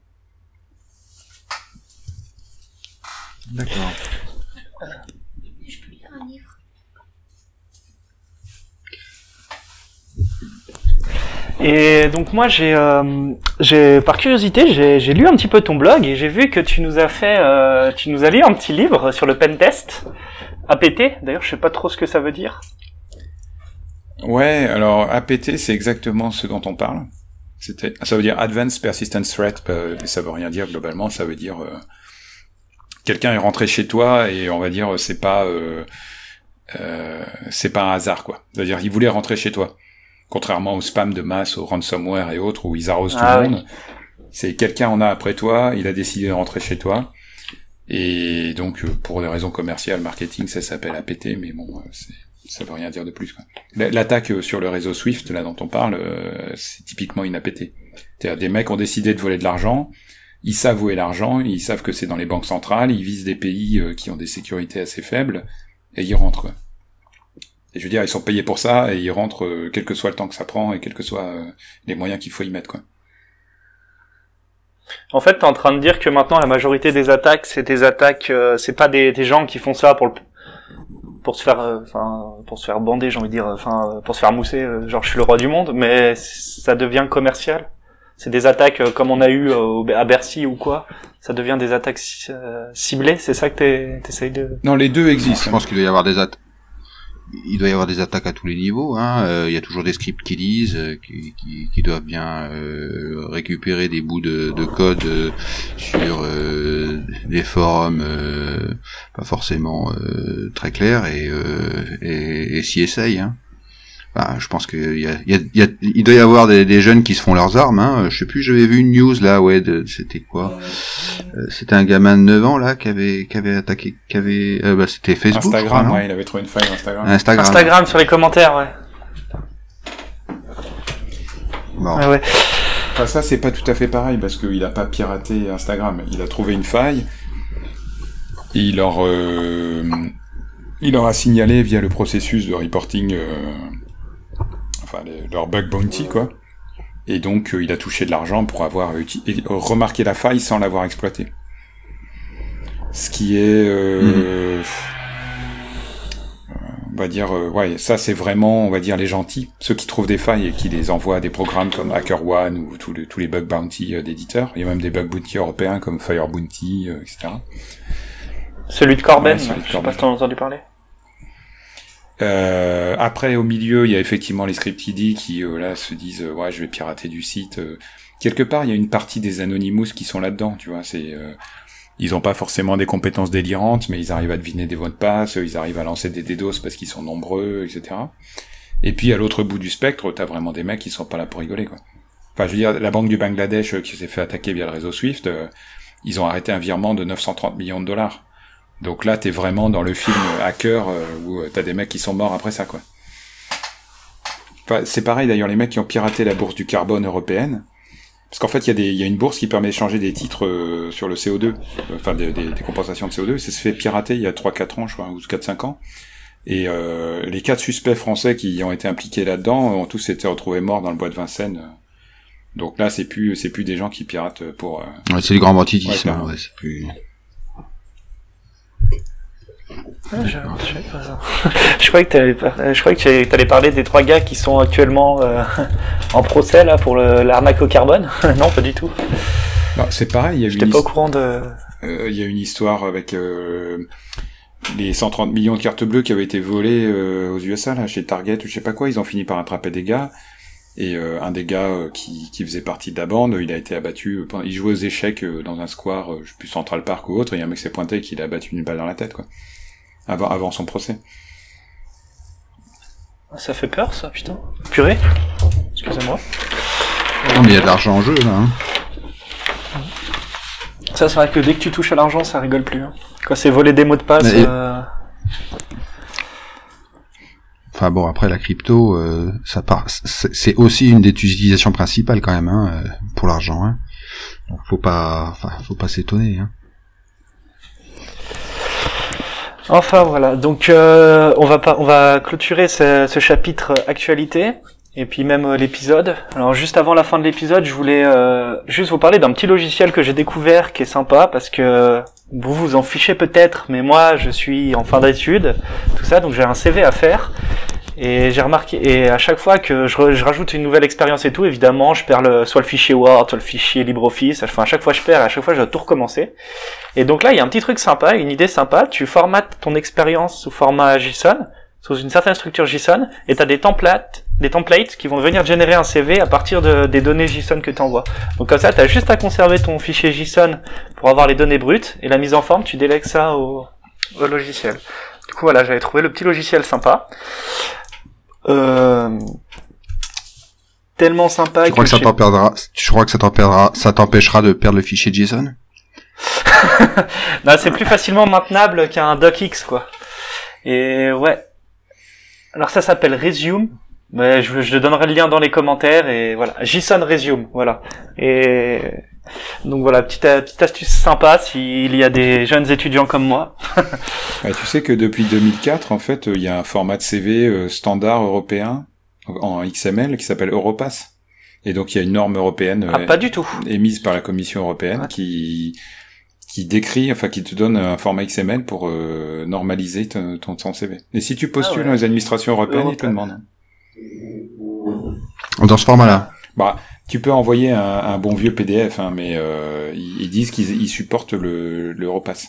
C: D'accord.
A: Et donc moi j'ai, euh, par curiosité j'ai, lu un petit peu ton blog et j'ai vu que tu nous as fait, euh, tu nous as lu un petit livre sur le pen test APT. D'ailleurs je sais pas trop ce que ça veut dire.
B: Ouais, alors APT, c'est exactement ce dont on parle. C'était, ça veut dire Advanced Persistent Threat, euh, mais ça veut rien dire globalement. Ça veut dire euh, quelqu'un est rentré chez toi et on va dire c'est pas euh, euh, c'est pas un hasard quoi. C'est-à-dire il voulait rentrer chez toi, contrairement au spam de masse, au ransomware et autres où ils arrosent tout
A: Ah
B: le
A: oui.
B: monde. C'est quelqu'un en a après toi, il a décidé de rentrer chez toi. Et donc, euh, pour des raisons commerciales, marketing, ça s'appelle APT, mais bon, euh, ça veut rien dire de plus. L'attaque euh, sur le réseau Swift, là dont on parle, c'est typiquement une APT. C'est-à-dire des mecs ont décidé de voler de l'argent, ils savent où est l'argent, ils savent que c'est dans les banques centrales, ils visent des pays qui ont des sécurités assez faibles, et ils rentrent. Et je veux dire, ils sont payés pour ça, et ils rentrent euh, quel que soit le temps que ça prend, et quels que soient euh, les moyens qu'il faut y mettre. quoi.
A: En fait, t'es en train de dire que maintenant la majorité des attaques, c'est des attaques, euh, c'est pas des, des gens qui font ça pour le, pour se faire, euh, enfin, pour se faire bander, j'ai envie de dire, enfin, euh, pour se faire mousser, euh, genre je suis le roi du monde, mais ça devient commercial. C'est des attaques euh, comme on a eu euh, à Bercy ou quoi. Ça devient des attaques ci- euh, ciblées. C'est ça que t'es- t'essayes de.
B: Non, les deux
C: Je
B: existent.
C: pense qu'il doit y avoir des attaques. Il doit y avoir des attaques à tous les niveaux. Hein. Euh, il y a toujours des scripts qui lisent, euh, qui, qui, qui doivent bien euh, récupérer des bouts de, de code euh, sur euh, des forums pas forcément très clairs et, et, et s'y essayent. Hein. Enfin, je pense qu'il y a, il y a, il y a- il doit y avoir des, des jeunes qui se font leurs armes. Hein. Je sais plus, j'avais vu une news là, ouais, c'était quoi? Euh, C'était un gamin de 9 ans là qui avait, qui avait attaqué, qui avait, euh, bah, c'était Facebook. crois,
B: Instagram, ouais, il avait trouvé une faille Instagram.
C: Instagram.
A: Instagram sur les commentaires, ouais.
C: Bon.
A: Ouais, ouais.
B: Enfin, ça, c'est pas tout à fait pareil, parce qu'il a pas piraté Instagram. Il a trouvé une faille, et il leur, euh, il leur a signalé via le processus de reporting, euh, enfin, les- leur bug bounty, quoi. Et donc, euh, il a touché de l'argent pour avoir euh, remarqué la faille sans l'avoir exploitée. Ce qui est, euh, on va dire, euh, ouais, ça c'est vraiment, on va dire, les gentils, ceux qui trouvent des failles et qui les envoient à des programmes comme HackerOne ou tous les, tous les bug bounty d'éditeurs. Il y a même des bug bounty européens comme Fire Bounty, euh, etc.
A: Celui de Corben,
B: Ouais, celui de
A: je sais
B: Corben.
A: pas si t'en as entendu parler.
B: Euh, après, au milieu, il y a effectivement les script qui, euh, là, se disent, euh, ouais, je vais pirater du site. euh. Quelque part, il y a une partie des Anonymous qui sont là-dedans, tu vois. C'est, ils ont pas forcément des compétences délirantes, mais ils arrivent à deviner des mots de passe, ils arrivent à lancer des DDoS parce qu'ils sont nombreux, etc. Et puis, à l'autre bout du spectre, t'as vraiment des mecs qui sont pas là pour rigoler, quoi. Enfin, je veux dire, la banque du Bangladesh qui s'est fait attaquer via le réseau Swift, ils ont arrêté un virement de 930 millions de dollars. Donc là, t'es vraiment dans le film hacker euh, où euh, t'as des mecs qui sont morts après ça, quoi. Enfin, c'est pareil d'ailleurs, les mecs qui ont piraté la bourse du carbone européenne. Parce qu'en fait, il y, y a une bourse qui permet d'échanger des titres euh, sur le CO2, euh, enfin des, des- des compensations de CO2. Ça se fait pirater il y a 3-4 ans, je crois, ou 4-5 ans. Et euh, les quatre suspects français qui ont été impliqués là-dedans ont tous été retrouvés morts dans le bois de Vincennes. Donc là, c'est plus c'est plus des gens qui piratent pour. euh,
C: Ouais, c'est du grand banditisme.
B: Ouais,
C: ouais, c'est plus...
A: Ah, je, je ça. je croyais que euh, je croyais tu allais parler des trois gars qui sont actuellement euh, en procès là pour l'arnaque au carbone. non, pas du tout.
B: bah, c'est pareil. Il y a eu
A: J'étais
B: une
A: pas au courant de.
B: Euh, Il y a une histoire avec euh, les 130 millions de cartes bleues qui avaient été volées euh, aux USA, là, chez Target ou je sais pas quoi. Ils ont fini par attraper des gars. Et euh, un des gars euh, qui, qui faisait partie de la bande, il a été abattu. euh, il jouait aux échecs euh, dans un square, euh, je sais plus Central Park ou autre, et un mec s'est pointé et qu'il a abattu une balle dans la tête, quoi. Avant, avant son procès.
A: Ça fait peur, ça, putain. Purée. Excusez-moi.
C: Non, mais il y a de l'argent en jeu, là. Hein.
A: Ça, c'est vrai que dès que tu touches à l'argent, ça rigole plus. hein. Quand c'est voler des mots de passe.
C: Mais-
A: euh,
C: Enfin bon, après la crypto, euh, ça part, c'est c'est aussi une des utilisations principales quand même hein, euh, pour l'argent. Hein. Donc faut pas, enfin faut pas s'étonner. Hein.
A: Enfin voilà, donc euh, on va on va clôturer ce, chapitre actualité et puis même euh, l'épisode. Alors juste avant la fin de l'épisode, je voulais euh, juste vous parler d'un petit logiciel que j'ai découvert qui est sympa parce que vous vous en fichez peut-être, mais moi je suis en fin d'études, tout ça, donc j'ai un CV à faire. Et j'ai remarqué, et à chaque fois que je, rajoute une nouvelle expérience et tout, évidemment, je perds le, soit le fichier Word, soit le fichier LibreOffice. Enfin, à chaque fois je perds, et à chaque fois je dois tout recommencer. Et donc là, il y a un petit truc sympa, une idée sympa. Tu formates ton expérience sous format JSON, sous une certaine structure JSON, et tu as des templates, des templates qui vont venir générer un CV à partir de, des données JSON que tu envoies. Donc comme ça, tu as juste à conserver ton fichier JSON pour avoir les données brutes, et la mise en forme, tu délègues ça au, au logiciel. Du coup, voilà, j'avais trouvé le petit logiciel sympa. Euh... Tellement sympa
C: Tu crois que ça t'en perdra Tu crois que ça t'en perdra Ça t'empêchera de perdre le fichier JSON
A: Non, c'est plus facilement maintenable qu'un docx, quoi. Et ouais. Alors ça s'appelle Resume. Mais je, je donnerai le lien dans les commentaires et voilà. JSON Resume, voilà. Et donc voilà, petite, petite astuce sympa s'il y a des jeunes étudiants comme moi.
B: Ouais, tu sais que depuis 2004, en fait, euh, il y a un format de CV euh, standard européen en XML qui s'appelle Europass. Et donc il y a une norme européenne
A: Ah,
B: euh,
A: pas du tout.
B: émise par la Commission européenne
A: Ouais.
B: qui qui décrit, enfin qui te donne un format XML pour euh, normaliser ton, ton, ton CV. Et si tu postules
A: Ah ouais.
B: dans les administrations européennes, ils te demandent.
C: Dans ce format-là?
B: Bah, tu peux envoyer un, un bon vieux PDF, hein, mais euh, ils, ils disent qu'ils ils supportent le l'Europass.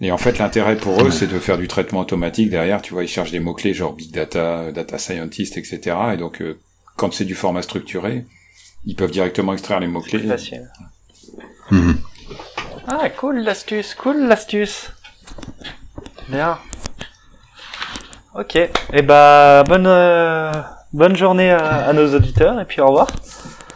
B: Et en fait, l'intérêt pour eux, c'est de faire du traitement automatique derrière. Tu vois, ils cherchent des mots clés genre big data, data scientist, etc. Et donc, euh, quand c'est du format structuré, ils peuvent directement extraire les mots clés.
A: Plus facile.
C: Mhm.
A: Ah, cool l'astuce, cool l'astuce. Bien. Ok. Et bah, bonne, euh, bonne journée à, à nos auditeurs et puis au revoir.